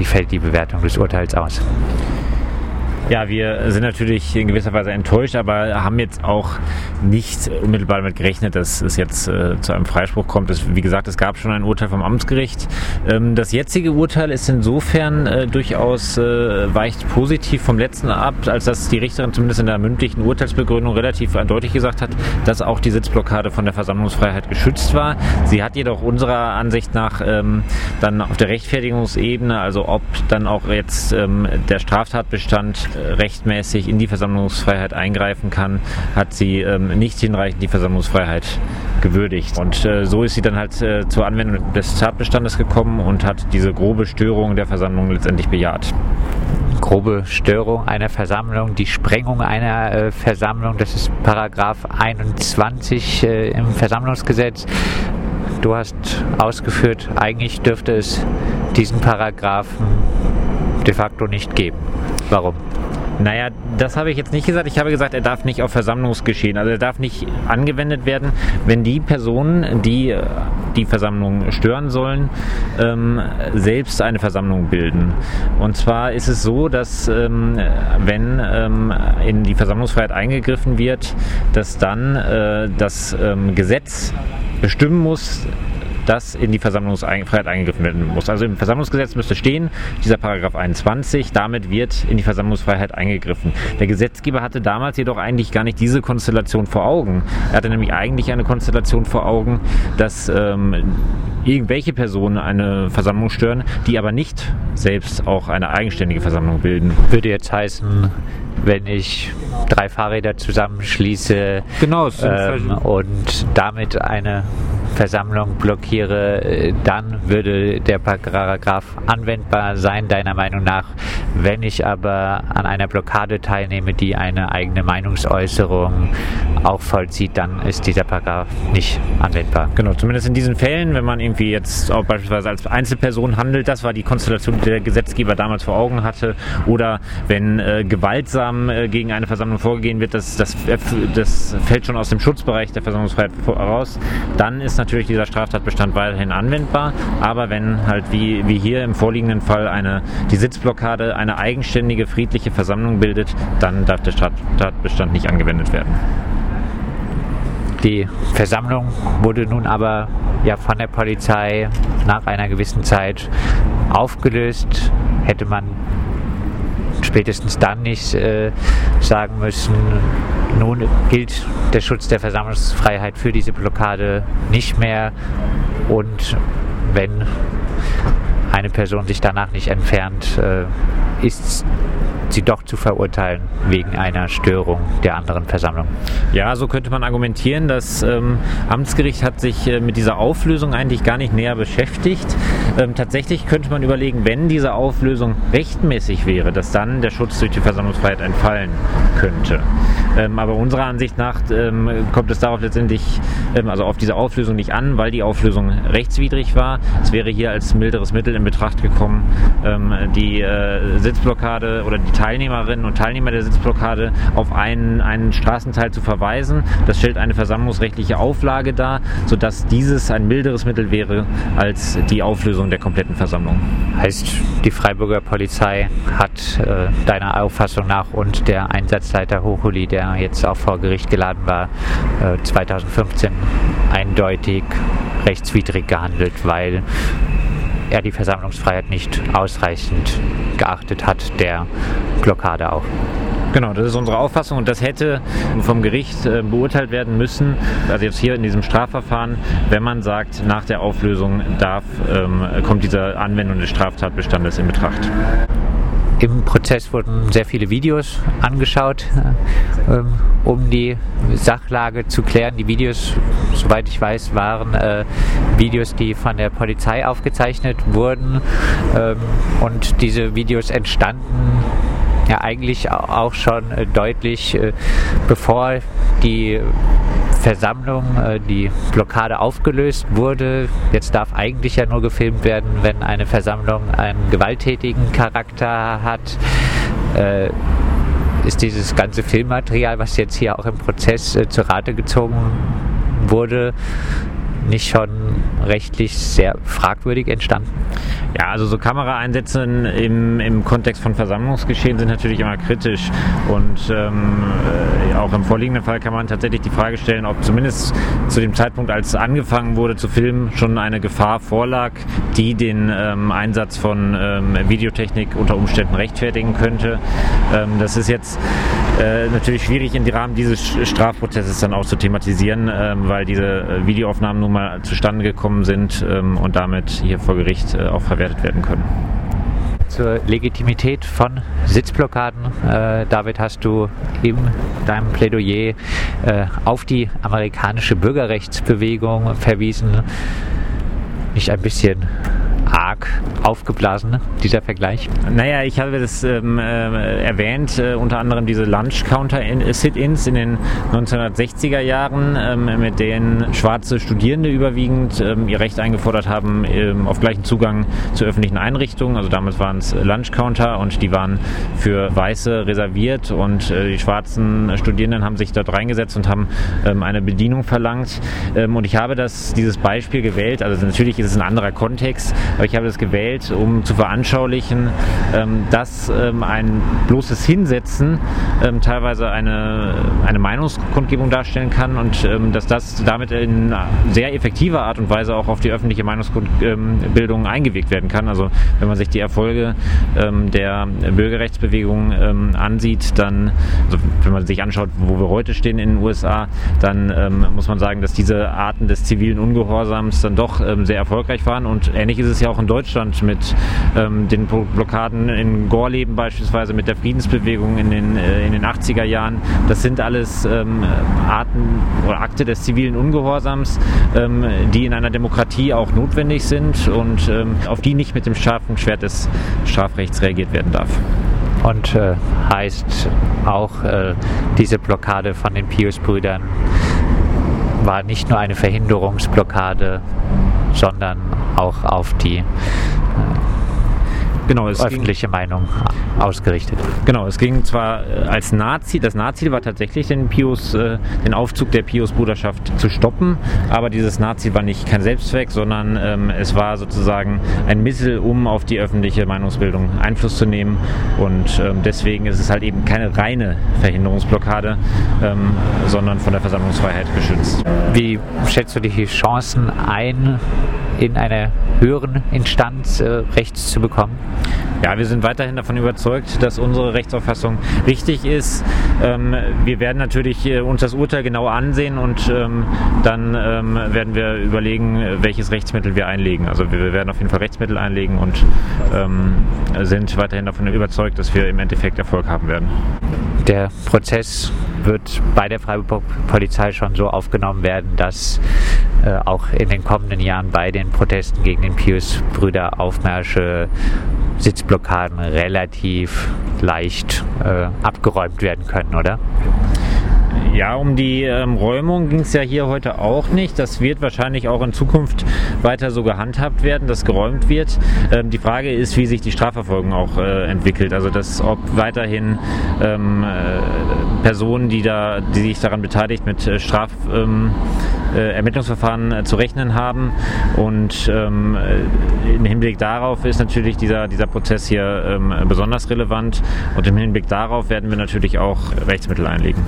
wie fällt die Bewertung des Urteils aus? Ja, wir sind natürlich in gewisser Weise enttäuscht, aber haben jetzt auch nicht unmittelbar damit gerechnet, dass es jetzt äh, zu einem Freispruch kommt. Es, wie gesagt, es gab schon ein Urteil vom Amtsgericht. Ähm, das jetzige Urteil ist insofern äh, durchaus äh, weicht positiv vom letzten ab, als dass die Richterin zumindest in der mündlichen Urteilsbegründung relativ eindeutig gesagt hat, dass auch die Sitzblockade von der Versammlungsfreiheit geschützt war. Sie hat jedoch unserer Ansicht nach ähm, dann auf der Rechtfertigungsebene, also ob dann auch jetzt ähm, der Straftatbestand rechtmäßig in die Versammlungsfreiheit eingreifen kann, hat sie ähm, nicht hinreichend die Versammlungsfreiheit gewürdigt. Und äh, so ist sie dann halt äh, zur Anwendung des Tatbestandes gekommen und hat diese grobe Störung der Versammlung letztendlich bejaht grobe Störung einer Versammlung, die Sprengung einer äh, Versammlung, das ist Paragraph 21 äh, im Versammlungsgesetz. Du hast ausgeführt, eigentlich dürfte es diesen Paragraphen de facto nicht geben. Warum? Naja, das habe ich jetzt nicht gesagt. Ich habe gesagt, er darf nicht auf Versammlungsgeschehen, also er darf nicht angewendet werden, wenn die Personen, die äh, die Versammlung stören sollen, ähm, selbst eine Versammlung bilden. Und zwar ist es so, dass ähm, wenn ähm, in die Versammlungsfreiheit eingegriffen wird, dass dann äh, das ähm, Gesetz bestimmen muss, dass in die Versammlungsfreiheit eingegriffen werden muss. Also im Versammlungsgesetz müsste stehen, dieser Paragraph 21, damit wird in die Versammlungsfreiheit eingegriffen. Der Gesetzgeber hatte damals jedoch eigentlich gar nicht diese Konstellation vor Augen. Er hatte nämlich eigentlich eine Konstellation vor Augen, dass ähm, irgendwelche Personen eine Versammlung stören, die aber nicht selbst auch eine eigenständige Versammlung bilden. Würde jetzt heißen, wenn ich drei Fahrräder zusammenschließe genau, ähm, und damit eine Versammlung blockiere, äh, dann würde der Paragraph anwendbar sein, deiner Meinung nach. Wenn ich aber an einer Blockade teilnehme, die eine eigene Meinungsäußerung auch vollzieht, dann ist dieser Paragraph nicht anwendbar. Genau, zumindest in diesen Fällen, wenn man irgendwie jetzt auch beispielsweise als Einzelperson handelt, das war die Konstellation, die der Gesetzgeber damals vor Augen hatte, oder wenn äh, gewaltsam äh, gegen eine Versammlung vorgegeben wird, das, das, das fällt schon aus dem Schutzbereich der Versammlungsfreiheit heraus, dann ist natürlich dieser Straftatbestand weiterhin anwendbar. Aber wenn halt wie, wie hier im vorliegenden Fall eine, die Sitzblockade eine eigenständige friedliche Versammlung bildet, dann darf der Straftatbestand nicht angewendet werden. Die Versammlung wurde nun aber ja von der Polizei nach einer gewissen Zeit aufgelöst. Hätte man spätestens dann nicht äh, sagen müssen, nun gilt der Schutz der Versammlungsfreiheit für diese Blockade nicht mehr und wenn eine Person sich danach nicht entfernt, äh, ist sie doch zu verurteilen wegen einer Störung der anderen Versammlung. Ja, so könnte man argumentieren. Das ähm, Amtsgericht hat sich äh, mit dieser Auflösung eigentlich gar nicht näher beschäftigt. Ähm, tatsächlich könnte man überlegen, wenn diese Auflösung rechtmäßig wäre, dass dann der Schutz durch die Versammlungsfreiheit entfallen könnte. Ähm, aber unserer Ansicht nach ähm, kommt es darauf letztendlich, ähm, also auf diese Auflösung nicht an, weil die Auflösung rechtswidrig war. Es wäre hier als milderes Mittel in Betracht gekommen, ähm, die äh, Sitzblockade oder die Teilnehmerinnen und Teilnehmer der Sitzblockade auf einen, einen Straßenteil zu verweisen. Das stellt eine versammlungsrechtliche Auflage dar, sodass dieses ein milderes Mittel wäre als die Auflösung der kompletten Versammlung. Heißt, die Freiburger Polizei hat äh, deiner Auffassung nach und der Einsatzleiter Hochuli, der jetzt auch vor Gericht geladen war, äh, 2015 eindeutig rechtswidrig gehandelt, weil er die Versammlungsfreiheit nicht ausreichend geachtet hat, der Blockade auch. Genau, das ist unsere Auffassung und das hätte vom Gericht äh, beurteilt werden müssen, also jetzt hier in diesem Strafverfahren, wenn man sagt, nach der Auflösung darf, ähm, kommt diese Anwendung des Straftatbestandes in Betracht. Im Prozess wurden sehr viele Videos angeschaut, äh, um die Sachlage zu klären. Die Videos, soweit ich weiß, waren äh, Videos, die von der Polizei aufgezeichnet wurden. Ähm, und diese Videos entstanden ja eigentlich auch schon äh, deutlich, äh, bevor die Versammlung, äh, die Blockade aufgelöst wurde. Jetzt darf eigentlich ja nur gefilmt werden, wenn eine Versammlung einen gewalttätigen Charakter hat. Äh, ist dieses ganze Filmmaterial, was jetzt hier auch im Prozess äh, zur Rate gezogen wurde, nicht schon rechtlich sehr fragwürdig entstanden? Ja, also so Kameraeinsätze im, im Kontext von Versammlungsgeschehen sind natürlich immer kritisch und ähm, äh, auch im vorliegenden Fall kann man tatsächlich die Frage stellen, ob zumindest zu dem Zeitpunkt, als angefangen wurde zu filmen, schon eine Gefahr vorlag, die den ähm, Einsatz von ähm, Videotechnik unter Umständen rechtfertigen könnte. Ähm, das ist jetzt äh, natürlich schwierig im Rahmen dieses Strafprozesses dann auch zu thematisieren, ähm, weil diese äh, Videoaufnahmen nun mal zustande gekommen sind ähm, und damit hier vor Gericht äh, auch verwertet werden können zur Legitimität von Sitzblockaden. Äh, David, hast du in deinem Plädoyer äh, auf die amerikanische Bürgerrechtsbewegung verwiesen. Nicht ein bisschen arg aufgeblasen, dieser Vergleich? Naja, ich habe das ähm, äh, erwähnt, äh, unter anderem diese Lunch-Counter-Sit-Ins in den 1960er Jahren, ähm, mit denen schwarze Studierende überwiegend ähm, ihr Recht eingefordert haben ähm, auf gleichen Zugang zu öffentlichen Einrichtungen. Also damals waren es Lunch-Counter und die waren für Weiße reserviert und äh, die schwarzen Studierenden haben sich dort reingesetzt und haben ähm, eine Bedienung verlangt. Ähm, und ich habe das, dieses Beispiel gewählt, also natürlich ist es ein anderer Kontext, aber ich habe das gewählt, um zu veranschaulichen, ähm, dass ähm, ein bloßes Hinsetzen ähm, teilweise eine, eine Meinungskundgebung darstellen kann und dass das damit in sehr effektiver Art und Weise auch auf die öffentliche Meinungskundbildung eingewegt werden kann. Also wenn man sich die Erfolge der Bürgerrechtsbewegung ansieht, dann, also wenn man sich anschaut, wo wir heute stehen in den USA, dann muss man sagen, dass diese Arten des zivilen Ungehorsams dann doch sehr erfolgreich waren und ähnlich ist es ja auch in Deutschland mit ähm, den Blockaden in Gorleben beispielsweise, mit der Friedensbewegung in den, äh, in den 80er Jahren. Das sind alles ähm, Arten oder Akte des zivilen Ungehorsams, ähm, die in einer Demokratie auch notwendig sind und ähm, auf die nicht mit dem scharfen Schwert des Strafrechts reagiert werden darf und äh, heißt auch äh, diese Blockade von den Pius-Brüdern war nicht nur eine Verhinderungsblockade, sondern auch auf die äh, genau, öffentliche ging, Meinung ausgerichtet. Genau, es ging zwar äh, als Nazi, das Nazi war tatsächlich den Pius, äh, den Aufzug der Pius-Bruderschaft zu stoppen, aber dieses Nazi war nicht kein Selbstzweck, sondern ähm, es war sozusagen ein Mittel, um auf die öffentliche Meinungsbildung Einfluss zu nehmen und ähm, deswegen ist es halt eben keine reine Verhinderungsblockade, ähm, sondern von der Versammlungsfreiheit geschützt. Wie schätzt du die Chancen ein, in einer höheren Instanz äh, Rechts zu bekommen? Ja, wir sind weiterhin davon überzeugt, dass unsere Rechtsauffassung richtig ist. Ähm, wir werden natürlich äh, uns das Urteil genau ansehen und ähm, dann ähm, werden wir überlegen, welches Rechtsmittel wir einlegen. Also wir werden auf jeden Fall Rechtsmittel einlegen und ähm, sind weiterhin davon überzeugt, dass wir im Endeffekt Erfolg haben werden. Der Prozess wird bei der Freiburg Polizei schon so aufgenommen werden, dass äh, auch in den kommenden Jahren bei den Protesten gegen den Pius-Brüder-Aufmärsche Sitzblockaden relativ leicht äh, abgeräumt werden können, oder? Ja, um die ähm, Räumung ging es ja hier heute auch nicht. Das wird wahrscheinlich auch in Zukunft weiter so gehandhabt werden, dass geräumt wird. Ähm, die Frage ist, wie sich die Strafverfolgung auch äh, entwickelt. Also dass ob weiterhin ähm, äh, Personen, die da, die sich daran beteiligt, mit äh, Straf ähm, äh, äh, zu rechnen haben. Und ähm, im Hinblick darauf ist natürlich dieser, dieser Prozess hier ähm, besonders relevant. Und im Hinblick darauf werden wir natürlich auch Rechtsmittel einlegen.